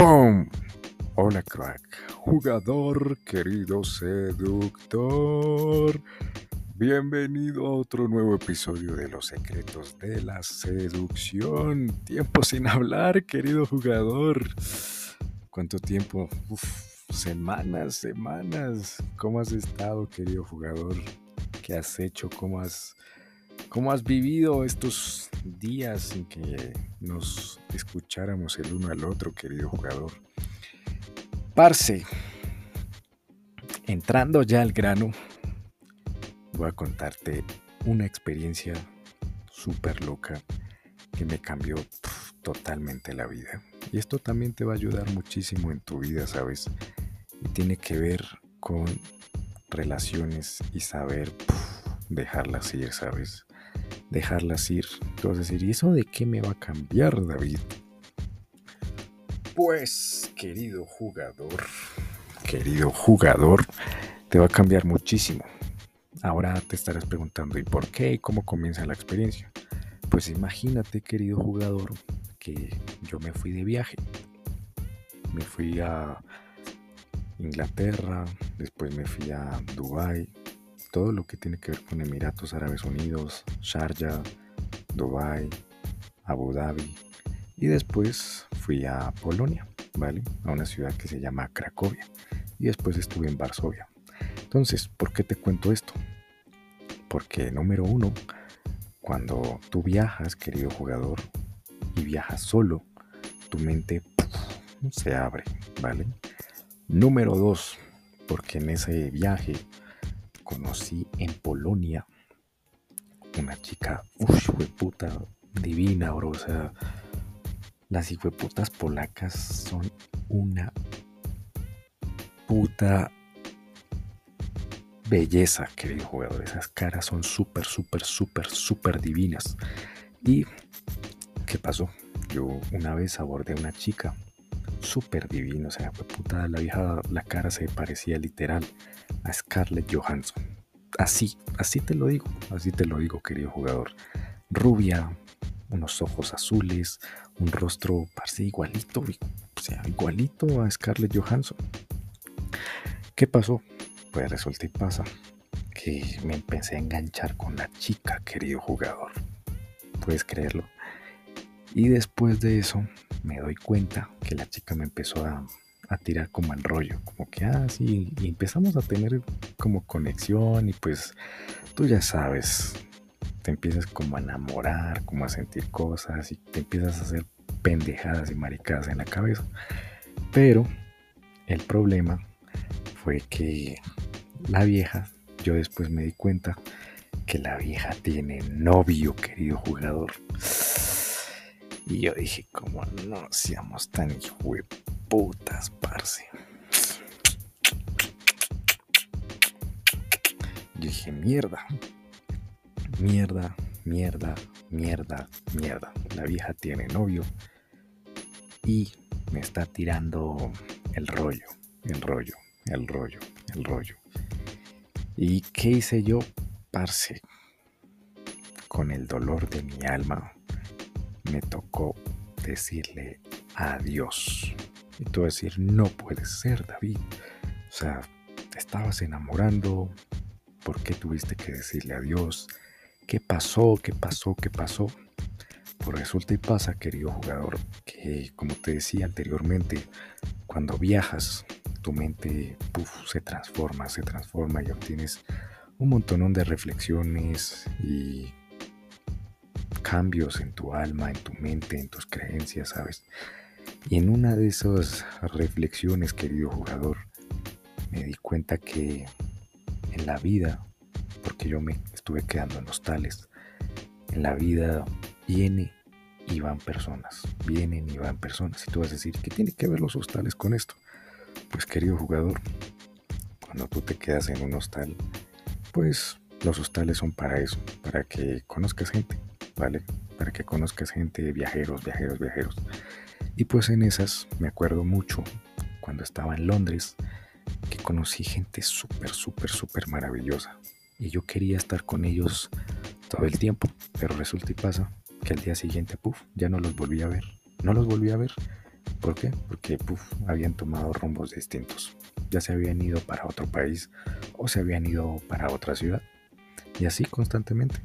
¡Pum! Hola crack, jugador, querido seductor. Bienvenido a otro nuevo episodio de Los Secretos de la Seducción. Tiempo sin hablar, querido jugador. ¿Cuánto tiempo? Semanas, semanas. ¿Cómo has estado, querido jugador? ¿Qué has hecho? ¿Cómo has, cómo has vivido estos días sin que nos escucháramos el uno al otro, querido jugador? Parce, entrando ya al grano, voy a contarte una experiencia súper loca que me cambió totalmente la vida. Y esto también te va a ayudar muchísimo en tu vida, ¿sabes? Y tiene que ver con relaciones y saber dejarlas ir, ¿sabes? Dejarlas ir. Tú vas a decir, ¿y eso de qué me va a cambiar, David? Pues, querido jugador, querido jugador, te va a cambiar muchísimo. Ahora te estarás preguntando, ¿y por qué? ¿Y cómo comienza la experiencia? Pues imagínate, querido jugador, que yo me fui de viaje. Me fui a Inglaterra, después me fui a Dubai, todo lo que tiene que ver con Emiratos Árabes Unidos, Sharjah, Dubai, Abu Dhabi y después fui a Polonia, ¿vale? A una ciudad que se llama Cracovia y después estuve en Varsovia. Entonces, ¿por qué te cuento esto? Porque número uno, cuando tú viajas, querido jugador, y viajas solo, tu mente se abre, ¿vale? Número dos, porque en ese viaje conocí en Polonia una chica, uff, puta, divina, bro. O sea, las hijueputas polacas son una puta belleza, querido jugador. Esas caras son súper, súper, súper, súper divinas. ¿Y qué pasó? Yo una vez abordé a una chica súper divina, o sea, puta, la vieja, la cara se parecía literal a Scarlett Johansson. Así, así te lo digo, así te lo digo, querido jugador. Rubia, unos ojos azules, un rostro parece igualito, o sea, igualito a Scarlett Johansson. ¿Qué pasó? Pues resulta y pasa que me empecé a enganchar con la chica, querido jugador. Puedes creerlo. Y después de eso me doy cuenta que la chica me empezó a, a tirar como el rollo, como que, ah, sí, y empezamos a tener como conexión y pues tú ya sabes, te empiezas como a enamorar, como a sentir cosas y te empiezas a hacer pendejadas y maricadas en la cabeza. Pero el problema fue que la vieja, yo después me di cuenta que la vieja tiene novio, querido jugador. Y yo dije, como no seamos tan putas, parce. Yo dije, mierda, mierda, mierda, mierda, mierda. La vieja tiene novio y me está tirando el rollo, el rollo, el rollo, el rollo. ¿Y qué hice yo, parce? Con el dolor de mi alma, me tocó decirle adiós. Y tú decir, no puede ser, David. O sea, te estabas enamorando. ¿Por qué tuviste que decirle adiós? ¿Qué pasó? ¿Qué pasó? ¿Qué pasó? Pues resulta y pasa, querido jugador, que como te decía anteriormente, cuando viajas, tu mente se transforma, se transforma y obtienes un montón de reflexiones y cambios en tu alma, en tu mente, en tus creencias, ¿sabes? Y en una de esas reflexiones, querido jugador, me di cuenta que en la vida, porque yo me estuve quedando en hostales, en la vida viene y van personas, vienen y van personas. Y tú vas a decir, ¿qué tiene que ver los hostales con esto? Pues querido jugador, cuando tú te quedas en un hostal, pues los hostales son para eso, para que conozcas gente, ¿vale? Para que conozcas gente, viajeros, viajeros, viajeros. Y pues en esas me acuerdo mucho cuando estaba en Londres que conocí gente súper, súper, súper maravillosa. Y yo quería estar con ellos todo el tiempo, pero resulta y pasa que al día siguiente, puff, ya no los volví a ver. No los volví a ver. ¿Por qué? Porque habían tomado rumbos distintos. Ya se habían ido para otro país o se habían ido para otra ciudad. Y así constantemente.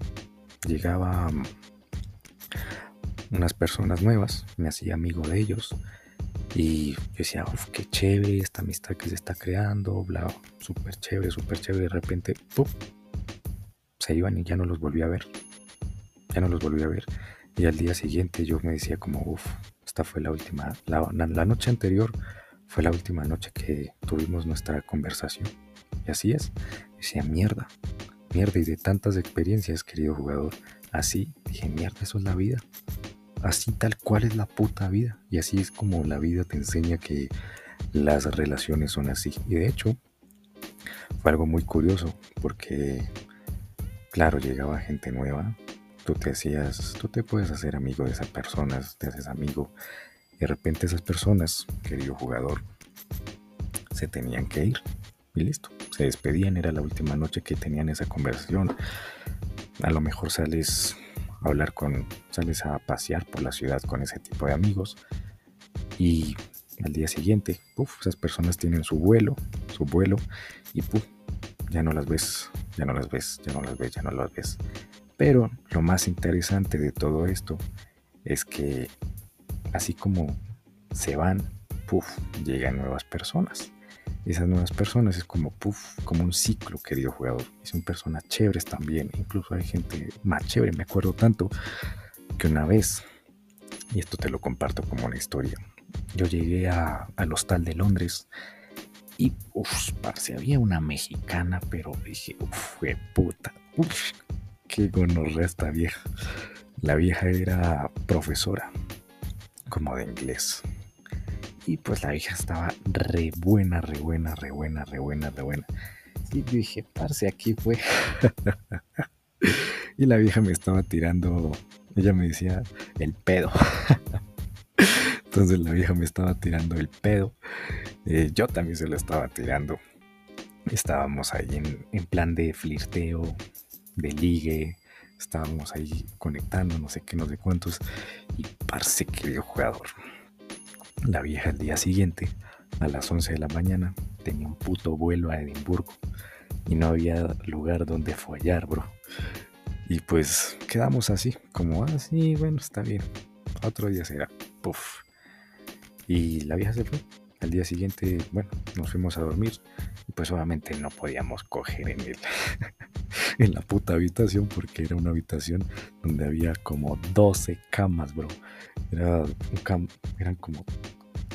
Llegaba unas personas nuevas, me hacía amigo de ellos. Y yo decía, uff, qué chévere esta amistad que se está creando, bla, súper chévere, súper chévere. De repente, ¡pum! se iban y ya no los volví a ver. Ya no los volví a ver. Y al día siguiente yo me decía como, uff, esta fue la última, la, la, noche anterior fue la última noche que tuvimos nuestra conversación. Y así es. Decía, mierda, mierda. Y de tantas experiencias, querido jugador, así dije, mierda, eso es la vida. Así tal cual es la puta vida. Y así es como la vida te enseña que las relaciones son así. Y de hecho, fue algo muy curioso porque, claro, llegaba gente nueva, tú te hacías, tú te puedes hacer amigo de esas personas, te haces amigo. Y de repente esas personas, querido jugador, se tenían que ir. Y listo, se despedían, era la última noche que tenían esa conversación. A lo mejor sales hablar con, sales a pasear por la ciudad con ese tipo de amigos. Y al día siguiente, esas personas tienen su vuelo, su vuelo, y ya no las ves, ya no las ves, ya no las ves, ya no las ves. Pero lo más interesante de todo esto es que así como se van, puff, llegan nuevas personas. Esas nuevas personas es como, puff, como un ciclo, querido jugador. Y son personas chéveres también. Incluso hay gente más chévere. Me acuerdo tanto que una vez, y esto te lo comparto como una historia, yo llegué al hostal de Londres y, uff, parce, había una mexicana, pero dije, uff, fue puta, uff, qué gonorrea esta vieja. La vieja era profesora, como de inglés. Y pues la vieja estaba re buena, re buena, re buena, re buena, re buena. Y dije, parce, aquí fue. y la vieja me estaba tirando, ella me decía, el pedo. Entonces la vieja me estaba tirando el pedo. Eh, yo también se lo estaba tirando. Estábamos ahí en, en plan de flirteo, de ligue. Estábamos ahí conectando, no sé qué, no sé cuántos. Y parce, querido jugador. La vieja el día siguiente, a las 11 de la mañana, tenía un puto vuelo a Edimburgo. Y no había lugar donde follar, bro. Y pues quedamos así, como así, ah, bueno, está bien. Otro día será. Puff. Y la vieja se fue. Al día siguiente, bueno, nos fuimos a dormir. Y pues obviamente no podíamos coger en el, en la puta habitación porque era una habitación donde había como 12 camas, bro. Era eran como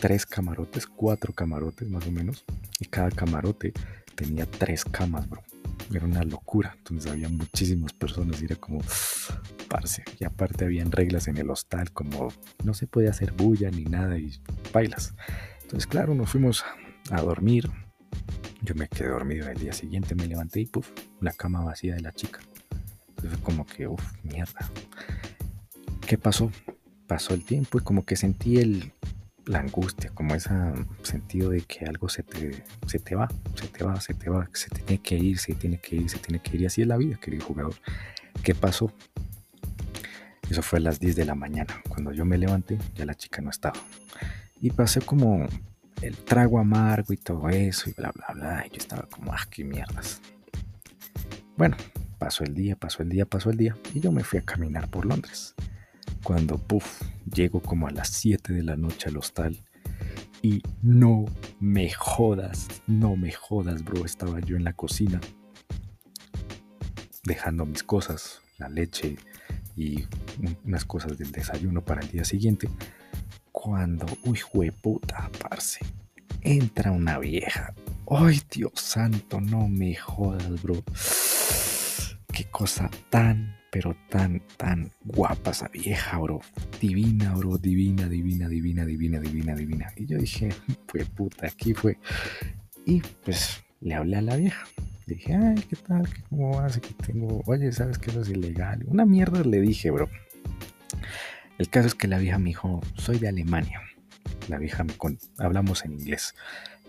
tres camarotes, cuatro camarotes más o menos. Y cada camarote tenía tres camas, bro. Era una locura. Entonces había muchísimas personas y era como, parce. Y aparte habían reglas en el hostal como no se puede hacer bulla ni nada y bailas. Entonces, claro, nos fuimos a dormir yo me quedé dormido el día siguiente, me levanté y puff, la cama vacía de la chica. Entonces fue como que, uff, mierda. ¿Qué pasó? Pasó el tiempo y como que sentí el, la angustia, como ese sentido de que algo se te, se te va, se te va, se te va, se tiene que ir, se tiene que ir, se tiene que ir. Y así es la vida, querido jugador. ¿Qué pasó? Eso fue a las 10 de la mañana. Cuando yo me levanté, ya la chica no estaba. Y pasé como el trago amargo y todo eso y bla, bla, bla. Y yo estaba como, ah, qué mierdas. Bueno, pasó el día, pasó el día, pasó el día y yo me fui a caminar por Londres. Cuando, puff, llego como a las 7 de la noche al hostal y no me jodas, no me jodas, bro. Estaba yo en la cocina dejando mis cosas, la leche y unas cosas del desayuno para el día siguiente cuando, uy, puta, parce, entra una vieja. Ay, Dios santo, no me jodas, bro. Qué cosa tan, pero tan, tan guapa esa vieja, bro. Divina, bro, divina, divina, divina, divina, divina, divina. Y yo dije, pues puta, aquí fue. Y pues le hablé a la vieja. Le dije, ay, ¿qué tal? ¿Cómo vas? Que tengo, oye, ¿sabes que eso es ilegal? Una mierda le dije, bro. El caso es que la vieja me dijo, soy de Alemania. La vieja me con... hablamos en inglés.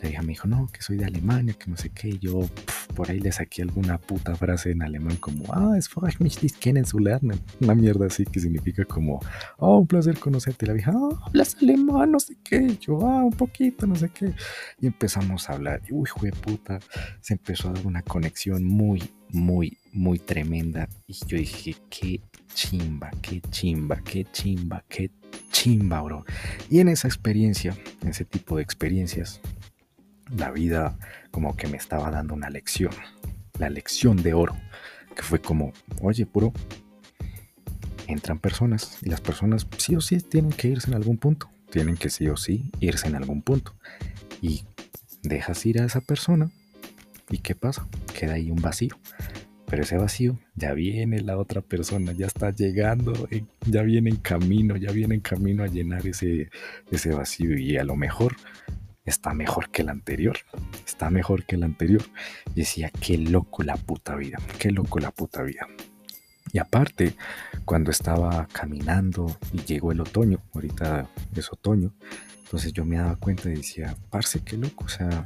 La vieja me dijo, no, que soy de Alemania, que no sé qué. Yo por ahí le saqué alguna puta frase en alemán como, ah, es mich dich kennenzulernen. Una mierda así que significa como, oh, un placer conocerte. La vieja, ah, hablas alemán, no sé qué. Yo, ah, un poquito, no sé qué. Y empezamos a hablar. Y, uy, de puta, se empezó a dar una conexión muy, muy, muy tremenda. Y yo dije, qué chimba, qué chimba, qué chimba, qué chimba, bro. Y en esa experiencia, en ese tipo de experiencias, la vida como que me estaba dando una lección, la lección de oro, que fue como, oye, puro, entran personas y las personas sí o sí tienen que irse en algún punto, tienen que sí o sí irse en algún punto. Y dejas ir a esa persona y ¿qué pasa? Queda ahí un vacío. Pero ese vacío ya viene la otra persona, ya está llegando, ya viene en camino, ya viene en camino a llenar ese, ese vacío y a lo mejor está mejor que el anterior, está mejor que el anterior. Y decía, qué loco la puta vida, qué loco la puta vida. Y aparte, cuando estaba caminando y llegó el otoño, ahorita es otoño, entonces yo me daba cuenta y decía, parce, qué loco, o sea,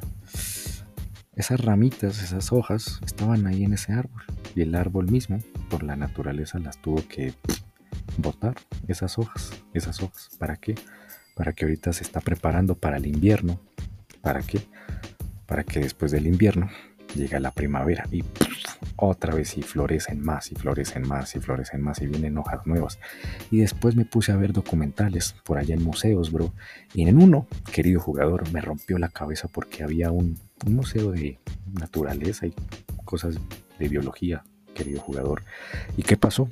esas ramitas, esas hojas estaban ahí en ese árbol. Y el árbol mismo, por la naturaleza, las tuvo que botar, esas hojas, esas hojas. ¿Para qué? Para que ahorita se está preparando para el invierno. ¿Para qué? Para que después del invierno llegue la primavera y otra vez y florecen más y florecen más y florecen más y vienen hojas nuevas. Y después me puse a ver documentales por allá en museos, bro. Y en uno, querido jugador, me rompió la cabeza porque había un, un museo de naturaleza y cosas de biología, querido jugador. ¿Y qué pasó?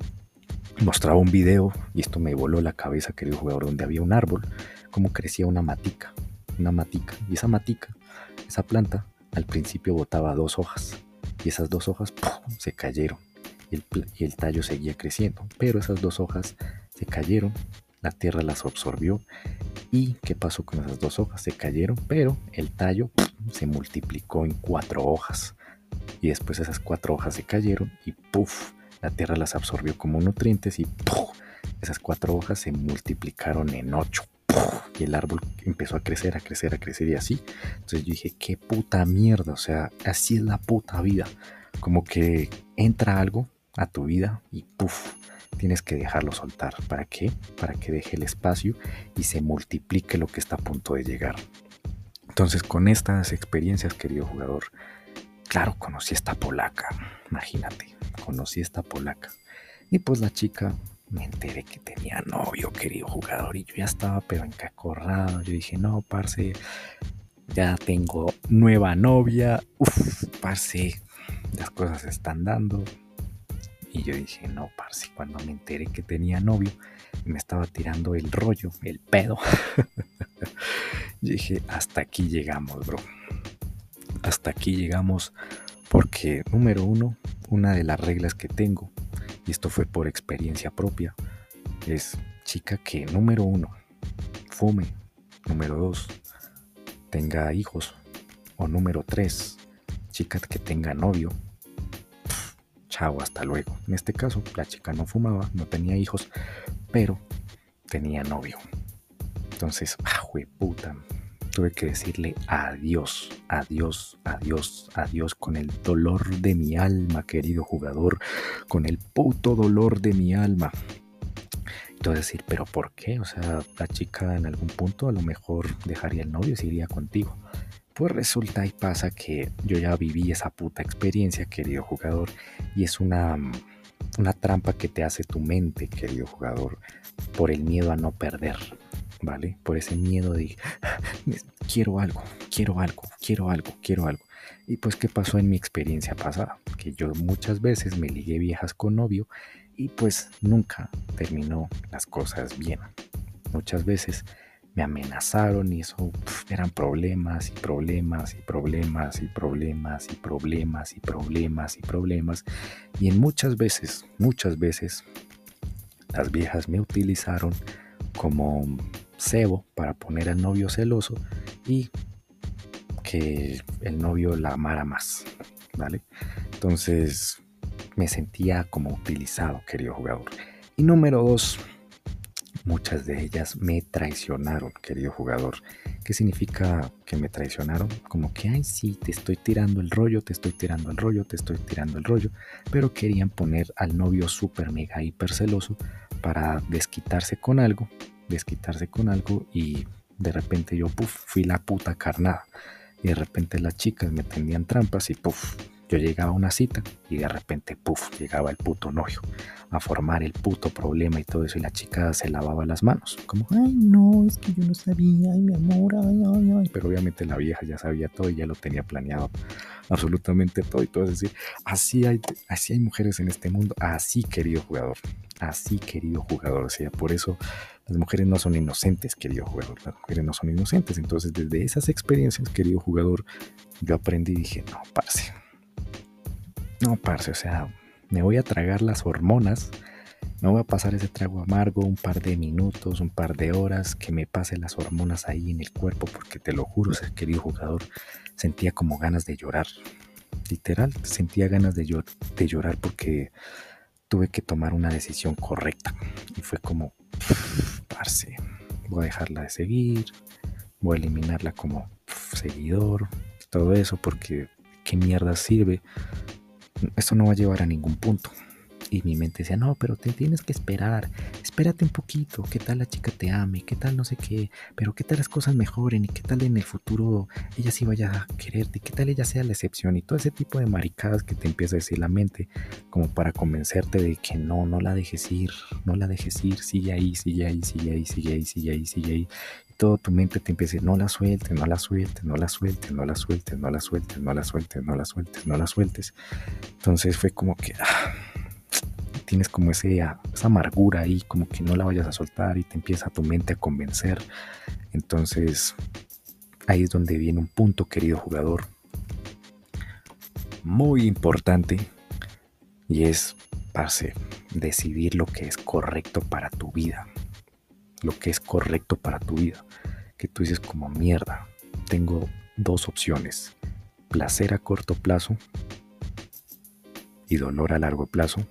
Mostraba un video y esto me voló la cabeza, querido jugador, donde había un árbol, cómo crecía una matica, una matica. Y esa matica, esa planta, al principio botaba dos hojas y esas dos hojas se cayeron y el, y el tallo seguía creciendo. Pero esas dos hojas se cayeron, la tierra las absorbió ¿Y qué pasó con esas dos hojas? Se cayeron, pero el tallo se multiplicó en cuatro hojas. Y después esas cuatro hojas se cayeron y ¡puf! La tierra las absorbió como nutrientes y. Esas cuatro hojas se multiplicaron en ocho. Y el árbol empezó a crecer, a crecer, a crecer y así. Entonces yo dije, qué puta mierda. O sea, así es la puta vida. Como que entra algo a tu vida y tienes que dejarlo soltar. ¿Para qué? Para que deje el espacio y se multiplique lo que está a punto de llegar. Entonces, con estas experiencias, querido jugador, claro, conocí a esta polaca. Imagínate, conocí a esta polaca. Y pues la chica me enteré que tenía novio, querido jugador, y yo ya estaba pero encacorrado. Yo dije, no, parce, ya tengo nueva novia. Uf, parce, las cosas se están dando. Y yo dije, no, parce, cuando me enteré que tenía novio, me estaba tirando el rollo, el pedo. dije, hasta aquí llegamos, bro. Hasta aquí llegamos porque, número uno, una de las reglas que tengo, y esto fue por experiencia propia, es chica que, número uno, fume. Número dos, tenga hijos. O número tres, chica que tenga novio chao, hasta luego. En este caso, la chica no fumaba, no tenía hijos, pero tenía novio. Entonces, ah, puta, tuve que decirle adiós, adiós, adiós, adiós con el dolor de mi alma, querido jugador, con el puto dolor de mi alma. Entonces decir, pero ¿por qué? O sea, la chica en algún punto a lo mejor dejaría el novio y se contigo. Pues resulta y pasa que yo ya viví esa puta experiencia, querido jugador, y es una, una trampa que te hace tu mente, querido jugador, por el miedo a no perder, ¿vale? Por ese miedo de quiero algo, quiero algo, quiero algo, quiero algo. Y pues, ¿qué pasó en mi experiencia pasada? Que yo muchas veces me ligué viejas con novio y pues nunca terminó las cosas bien. Muchas veces me amenazaron y eso eran problemas y problemas y problemas y problemas y problemas y problemas y problemas. Y en muchas veces, muchas veces, las viejas me utilizaron como cebo para poner al novio celoso y que el novio la amara más, ¿vale? Entonces me sentía como utilizado, querido jugador. Y número dos, muchas de ellas me traicionaron, querido jugador. ¿Qué significa que me traicionaron? Como que, ay, sí, te estoy tirando el rollo, te estoy tirando el rollo, te estoy tirando el rollo, pero querían poner al novio súper, mega, hiper celoso para desquitarse con algo, desquitarse con algo y de repente yo, puff, fui la puta carnada. Y de repente las chicas me tendían trampas y puff, yo llegaba a una cita y de repente, puff, llegaba el puto novio a formar el puto problema y todo eso. Y la chica se lavaba las manos. Como, ay, no, es que yo no sabía, ay, mi amor, ay, ay, ay. Pero obviamente la vieja ya sabía todo y ya lo tenía planeado absolutamente todo. Y todo es decir, así hay, así hay mujeres en este mundo. Así, querido jugador. Así, querido jugador. O sea, por eso las mujeres no son inocentes, querido jugador. Las mujeres no son inocentes. Entonces, desde esas experiencias, querido jugador, yo aprendí y dije, no, parce no, parce, o sea, me voy a tragar las hormonas. No voy a pasar ese trago amargo un par de minutos, un par de horas, que me pase las hormonas ahí en el cuerpo, porque te lo juro, querido jugador, sentía como ganas de llorar. Literal, sentía ganas de llorar porque tuve que tomar una decisión correcta. Y fue como, voy a dejarla de seguir, voy a eliminarla como seguidor, todo eso, porque qué mierda sirve. Esto no va a llevar a ningún punto. Y mi mente decía, no, pero te tienes que esperar, espérate un poquito, qué tal la chica te ame, qué tal no sé qué, pero qué tal las cosas mejoren y qué tal en el futuro ella sí vaya a quererte y qué tal ella sea la excepción y todo ese tipo de maricadas que te empieza a decir la mente como para convencerte de que no, no la dejes ir, no la dejes ir, sigue ahí, sigue ahí, sigue ahí, sigue ahí, sigue ahí, sigue ahí todo tu mente te empieza a decir, no la sueltes, no la sueltes, no la sueltes, no la sueltes, no la sueltes, no la sueltes, no la sueltes, no la sueltes. Entonces fue como que ah, tienes como ese, esa amargura ahí, como que no la vayas a soltar y te empieza tu mente a convencer. Entonces ahí es donde viene un punto, querido jugador, muy importante y es, parce, decidir lo que es correcto para tu vida lo que es correcto para tu vida. Que tú dices como mierda, tengo dos opciones. Placer a corto plazo y dolor a largo plazo.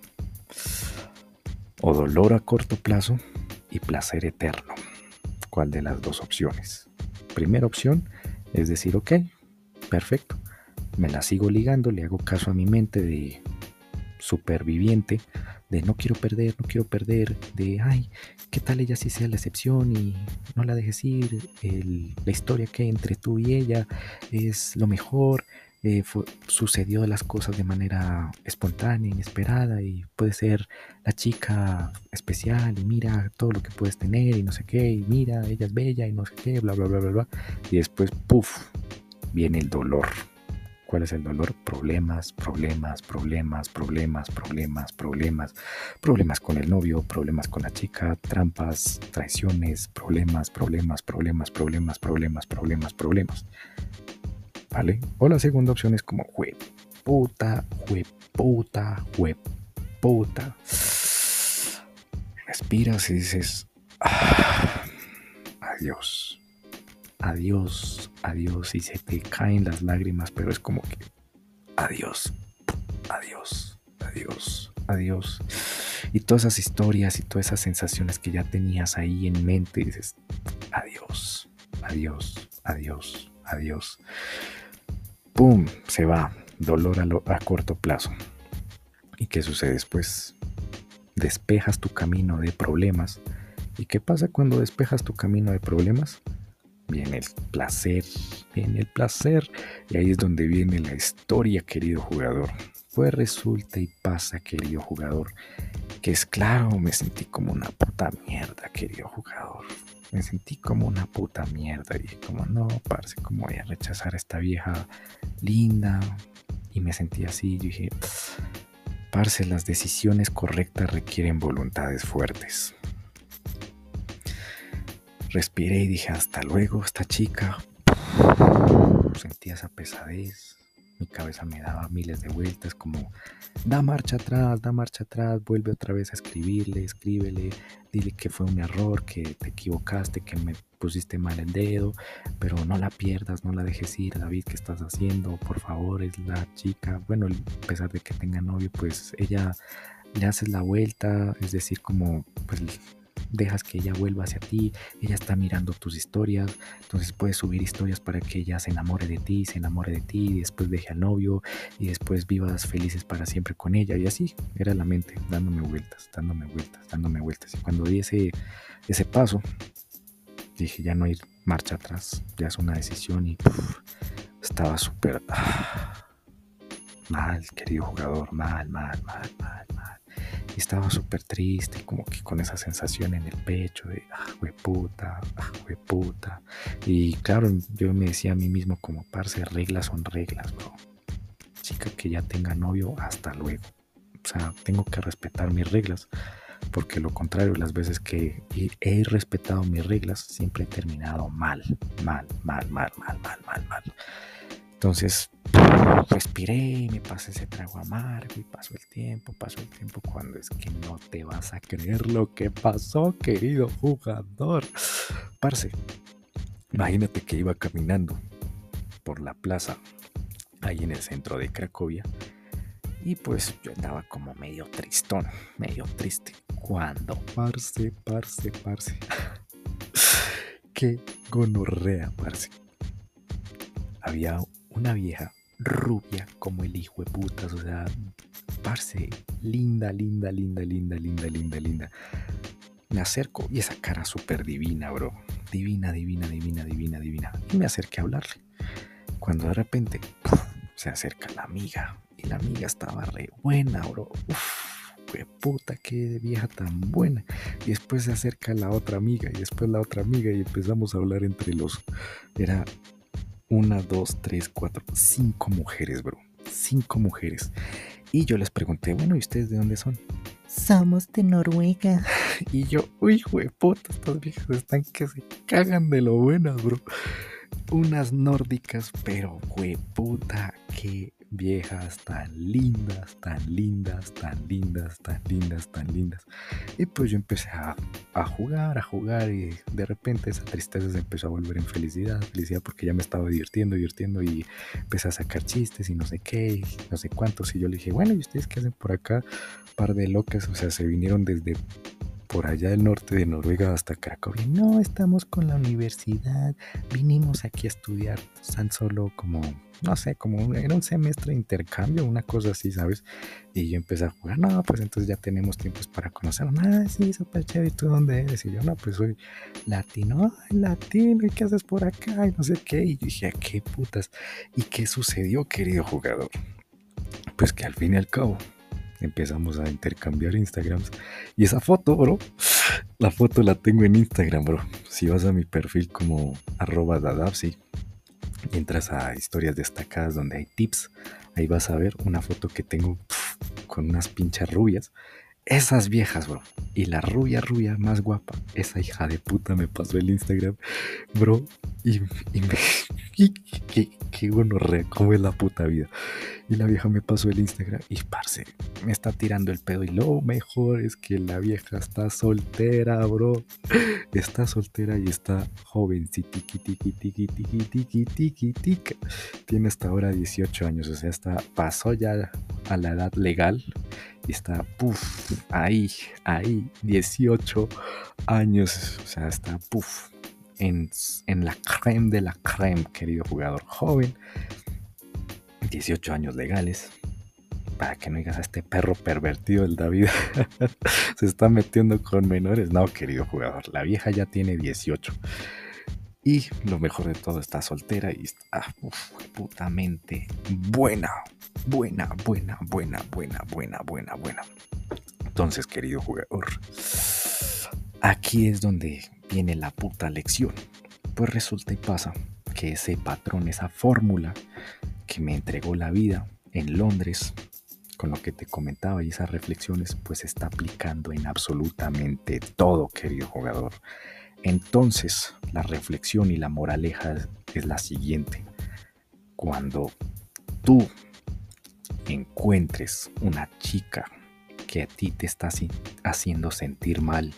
Dolor a corto plazo y placer eterno. ¿Cuál de las dos opciones? Primera opción es decir, ok, perfecto. Me la sigo ligando, le hago caso a mi mente de superviviente de no quiero perder, no quiero perder, de ay, qué tal ella sí sea la excepción y no la dejes ir, la historia que hay entre tú y ella es lo mejor, eh, sucedió las cosas de manera espontánea, inesperada y puede ser la chica especial y mira todo lo que puedes tener y no sé qué, y mira, ella es bella y no sé qué, bla, bla, bla, bla, bla. Y después, puff, viene el dolor ¿Cuál es el dolor? Problemas, problemas, problemas, problemas, problemas, problemas, problemas con el novio, problemas con la chica, trampas, traiciones, problemas, problemas, problemas, problemas, problemas, problemas, problemas. O la segunda opción es como, jue puta, jue puta, jue puta. Respiras y dices, ah, adiós adiós, adiós, y se te caen las lágrimas, pero es como que adiós, adiós, adiós, adiós. Y todas esas historias y todas esas sensaciones que ya tenías ahí en mente, dices, adiós, adiós, adiós, adiós. ¡Pum! Se va. Dolor a, corto plazo. ¿Y qué sucede después? Despejas tu camino de problemas. ¿Y qué pasa cuando despejas tu camino de problemas? viene el placer, viene el placer. Y ahí es donde viene la historia, querido jugador. Pues resulta y pasa, querido jugador, que es claro, me sentí como una puta mierda, querido jugador. Me sentí como una puta mierda. Dije, como no, parce, ¿cómo voy a rechazar a esta vieja linda? Y me sentí así. Yo dije, parce, las decisiones correctas requieren voluntades fuertes. Respiré y dije, hasta luego, esta chica. Sentía esa pesadez. Mi cabeza me daba miles de vueltas, como, da marcha atrás, da marcha atrás, vuelve otra vez a escribirle, escríbele, dile que fue un error, que te equivocaste, que me pusiste mal el dedo, pero no la pierdas, no la dejes ir, David, ¿qué estás haciendo? Por favor, es la chica. Bueno, a pesar de que tenga novio, pues ella le haces la vuelta, es decir, como, pues dejas que ella vuelva hacia ti, ella está mirando tus historias, entonces puedes subir historias para que ella se enamore de ti, se enamore de ti, y después deje al novio y después vivas felices para siempre con ella. Y así era la mente, dándome vueltas, dándome vueltas, dándome vueltas. Y cuando di ese, ese paso, dije, ya no hay marcha atrás, ya es una decisión y estaba súper ah, mal, querido jugador, mal, mal, mal, mal. Y estaba súper triste, como que con esa sensación en el pecho de, ah, puta, ah, puta. Y claro, yo me decía a mí mismo como, parce, reglas son reglas, bro. Chica que ya tenga novio, hasta luego. O sea, tengo que respetar mis reglas porque lo contrario, las veces que he respetado mis reglas, siempre he terminado mal, mal, mal, mal, mal, mal, mal, mal. Entonces, respiré, me pasé ese trago amargo y pasó el tiempo, pasó el tiempo cuando es que no te vas a creer lo que pasó, querido jugador. Parce, imagínate que iba caminando por la plaza ahí en el centro de Cracovia y pues yo andaba como medio tristón, medio triste cuando, parce, parce, parce. Qué gonorrea, parce. Había una vieja rubia como el hijo de putas, o sea, parce, linda, linda, linda, linda, linda, linda, linda. Me acerco y esa cara súper divina, bro. Divina, divina, divina, divina, divina. Y me acerqué a hablarle. Cuando de repente se acerca la amiga. Y la amiga estaba re buena, bro. Uf puta, qué vieja tan buena. Y después se acerca la otra amiga y después la otra amiga y empezamos a hablar entre los... Era una, dos, tres, cuatro, cinco mujeres, bro. Cinco mujeres. Y yo les pregunté, bueno, ¿y ustedes de dónde son? Somos de Noruega. Y yo, uy, puta, estas viejas están que se cagan de lo buenas, bro. Unas nórdicas, pero puta, que viejas tan lindas, tan lindas, tan lindas, tan lindas, tan lindas. Y pues yo empecé a, jugar, a jugar y de repente esa tristeza se empezó a volver en felicidad, felicidad porque ya me estaba divirtiendo, divirtiendo y empecé a sacar chistes y no sé qué, no sé cuántos. Y yo le dije, bueno, ¿y ustedes qué hacen por acá? Par de locas, o sea, se vinieron desde por allá del norte de Noruega hasta Cracovia. No, estamos con la universidad, vinimos aquí a estudiar tan solo como, no sé, como era un semestre de intercambio, una cosa así, ¿sabes? Y yo empecé a jugar, no, pues entonces ya tenemos tiempos para conocer. Ah, sí, súper chévere, ¿y tú dónde eres? Y yo, no, pues soy latino, latino, ¿y qué haces por acá? Y no sé qué. Y dije, ¿qué putas? ¿Y qué sucedió, querido jugador? Pues que al fin y al cabo, empezamos a intercambiar Instagrams. Y esa foto, bro, la foto la tengo en Instagram, bro. Si vas a mi perfil como arroba dadapsi entras a historias destacadas donde hay tips, ahí vas a ver una foto que tengo con unas pinchas rubias. Esas viejas, bro. Y la rubia, rubia más guapa, esa hija de puta me pasó el Instagram, bro. Y, y me, qué, qué re cómo es la puta vida. Y la vieja me pasó el Instagram y parce, me está tirando el pedo. Y lo mejor es que la vieja está soltera, bro. Está soltera y está joven. Tiene hasta ahora 18 años, o sea, está, pasó ya a la edad legal y está, puff, ahí, ahí, 18 años, o sea, está, puff, en, la creme de la creme, querido jugador joven. 18 años legales. Para que no digas a este perro pervertido el David se está metiendo con menores. No, querido jugador, la vieja ya tiene 18. Y lo mejor de todo, está soltera y está putamente buena. Buena, buena, buena, buena, buena, buena, buena. Entonces, querido jugador, aquí es donde viene la puta lección. Pues resulta y pasa que ese patrón, esa fórmula que me entregó la vida en Londres, con lo que te comentaba y esas reflexiones, pues está aplicando en absolutamente todo, querido jugador. Entonces, la reflexión y la moraleja es la siguiente. Cuando tú encuentres una chica que a ti te está haciendo sentir mal,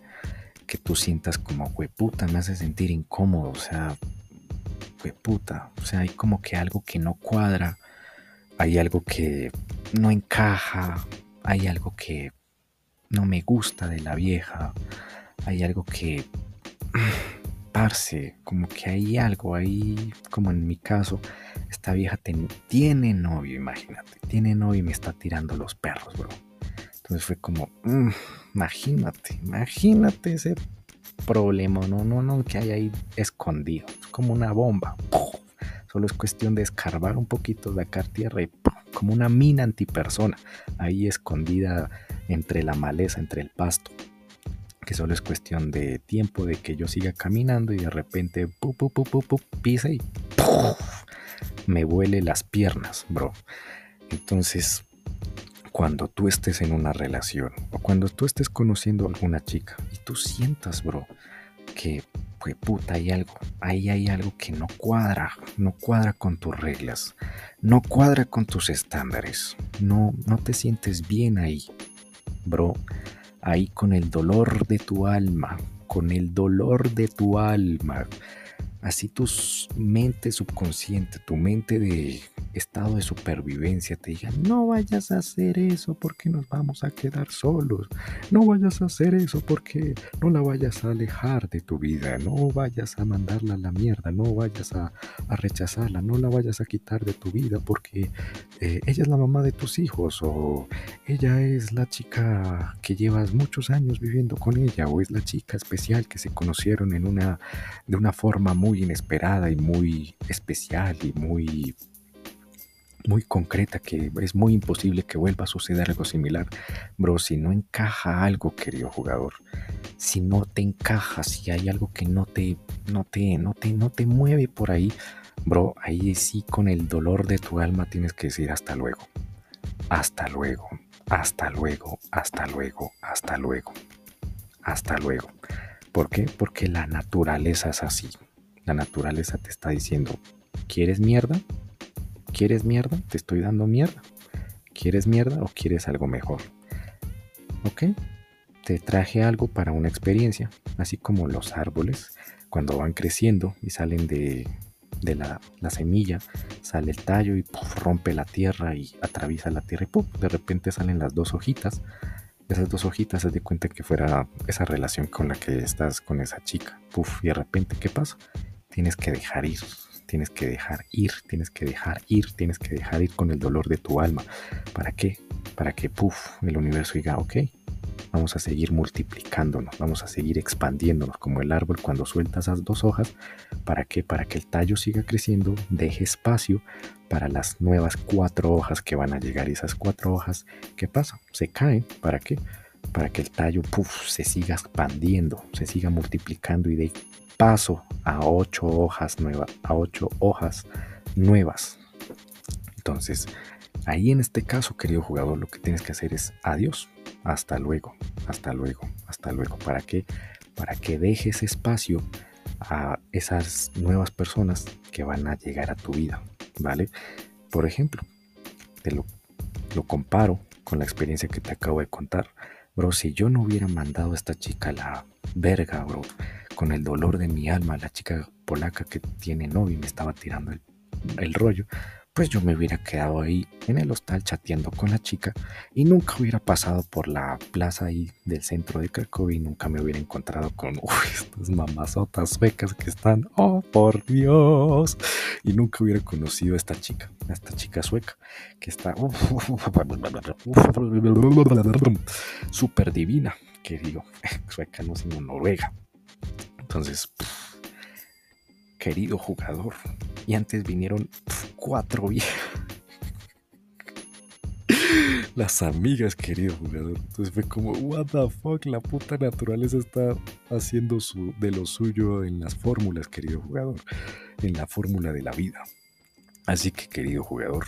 que tú sientas como, puta, me hace sentir incómodo, o sea, puta, o sea, hay como que algo que no cuadra, hay algo que no encaja, hay algo que no me gusta de la vieja, hay algo que, parce, como que hay algo ahí, como en mi caso, esta vieja tiene novio, imagínate, tiene novio y me está tirando los perros, bro. Entonces fue como, mm, imagínate, imagínate ese problema, no, no, no, que hay ahí escondido, es como una bomba. Solo es cuestión de escarbar un poquito, sacar tierra y como una mina antipersona, ahí escondida entre la maleza, entre el pasto. Que solo es cuestión de tiempo de que yo siga caminando y de repente pu, pu, pu, pisa y me huele las piernas, bro. Entonces, cuando tú estés en una relación o cuando tú estés conociendo a alguna chica y tú sientas, bro, que pues puta hay algo, ahí hay algo que no cuadra, no cuadra con tus reglas, no cuadra con tus estándares, no, no te sientes bien ahí, bro, ahí con el dolor de tu alma, con el dolor de tu alma, así tu mente subconsciente, tu mente de estado de supervivencia te diga, no vayas a hacer eso porque nos vamos a quedar solos, no vayas a hacer eso porque no la vayas a alejar de tu vida, no vayas a mandarla a la mierda, no vayas a, rechazarla, no la vayas a quitar de tu vida porque eh, ella es la mamá de tus hijos o ella es la chica que llevas muchos años viviendo con ella o es la chica especial que se conocieron en una, de una forma muy inesperada y muy especial y muy muy concreta que es muy imposible que vuelva a suceder algo similar. Bro, si no encaja algo, querido jugador, si no te encaja, si hay algo que no te, no te, no te, no te mueve por ahí, bro, ahí sí con el dolor de tu alma tienes que decir hasta luego. Hasta luego, hasta luego, hasta luego, hasta luego, hasta luego. ¿Por qué? Porque la naturaleza es así. La naturaleza te está diciendo, ¿quieres mierda? ¿Quieres mierda? Te estoy dando mierda. ¿Quieres mierda o quieres algo mejor? ¿Ok? Te traje algo para una experiencia, así como los árboles, cuando van creciendo y salen de, la, semilla, sale el tallo y rompe la tierra y atraviesa la tierra y de repente salen las dos hojitas. Esas dos hojitas se de cuenta que fuera esa relación con la que estás con esa chica. Puf, y de repente, ¿qué pasa? Tienes que dejar ir tienes que dejar ir, tienes que dejar ir, tienes que dejar ir con el dolor de tu alma. ¿Para qué? Para que, puff, el universo diga, ok, vamos a seguir multiplicándonos, vamos a seguir expandiéndonos como el árbol cuando suelta esas dos hojas. ¿Para qué? Para que el tallo siga creciendo, deje espacio para las nuevas cuatro hojas que van a llegar. Y esas cuatro hojas, ¿qué pasa? Se caen. ¿Para qué? Para que el tallo puff, se siga expandiendo, se siga multiplicando y de paso a ocho hojas nuevas, a ocho hojas nuevas. Entonces, ahí en este caso, querido jugador, lo que tienes que hacer es adiós, hasta luego, hasta luego, hasta luego. ¿Para qué? Para que dejes espacio a esas nuevas personas que van a llegar a tu vida, ¿vale? Por ejemplo, te lo, lo comparo con la experiencia que te acabo de contar. Bro, si yo no hubiera mandado a esta chica a la verga, bro, con el dolor de mi alma, la chica polaca que tiene novio y me estaba tirando el, rollo, pues yo me hubiera quedado ahí en el hostal chateando con la chica y nunca hubiera pasado por la plaza ahí del centro de Cracovia y nunca me hubiera encontrado con estas mamazotas suecas que están, oh por Dios, y nunca hubiera conocido a esta chica, a esta chica sueca que está súper divina, que digo, sueca no sino noruega. Entonces, querido jugador, y antes vinieron cuatro viejas. Las amigas, querido jugador. Entonces fue como, what the fuck, la puta naturaleza está haciendo su, de lo suyo en las fórmulas, querido jugador. En la fórmula de la vida. Así que, querido jugador,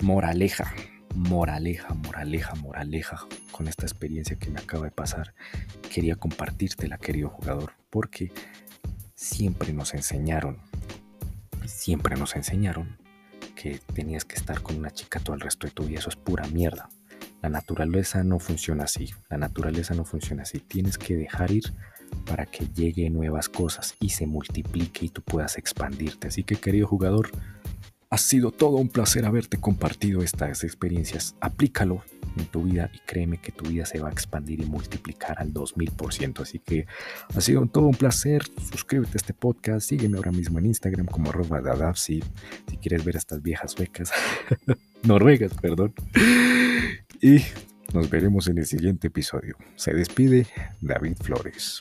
moraleja, moraleja, moraleja, moraleja con esta experiencia que me acaba de pasar. Quería compartírtela, querido jugador, porque siempre nos enseñaron, siempre nos enseñaron que tenías que estar con una chica todo el resto de tu vida. Eso es pura mierda. La naturaleza no funciona así. La naturaleza no funciona así. Tienes que dejar ir para que llegue nuevas cosas y se multiplique y tú puedas expandirte. Así que querido jugador, ha sido todo un placer haberte compartido estas experiencias. Aplícalo, en tu vida y créeme que tu vida se va a expandir y multiplicar al 2000%. Así que ha sido todo un placer. Suscríbete a este podcast, sígueme ahora mismo en Instagram como arroba si, si quieres ver estas viejas suecas, noruegas, perdón. Y nos veremos en el siguiente episodio. Se despide David Flores.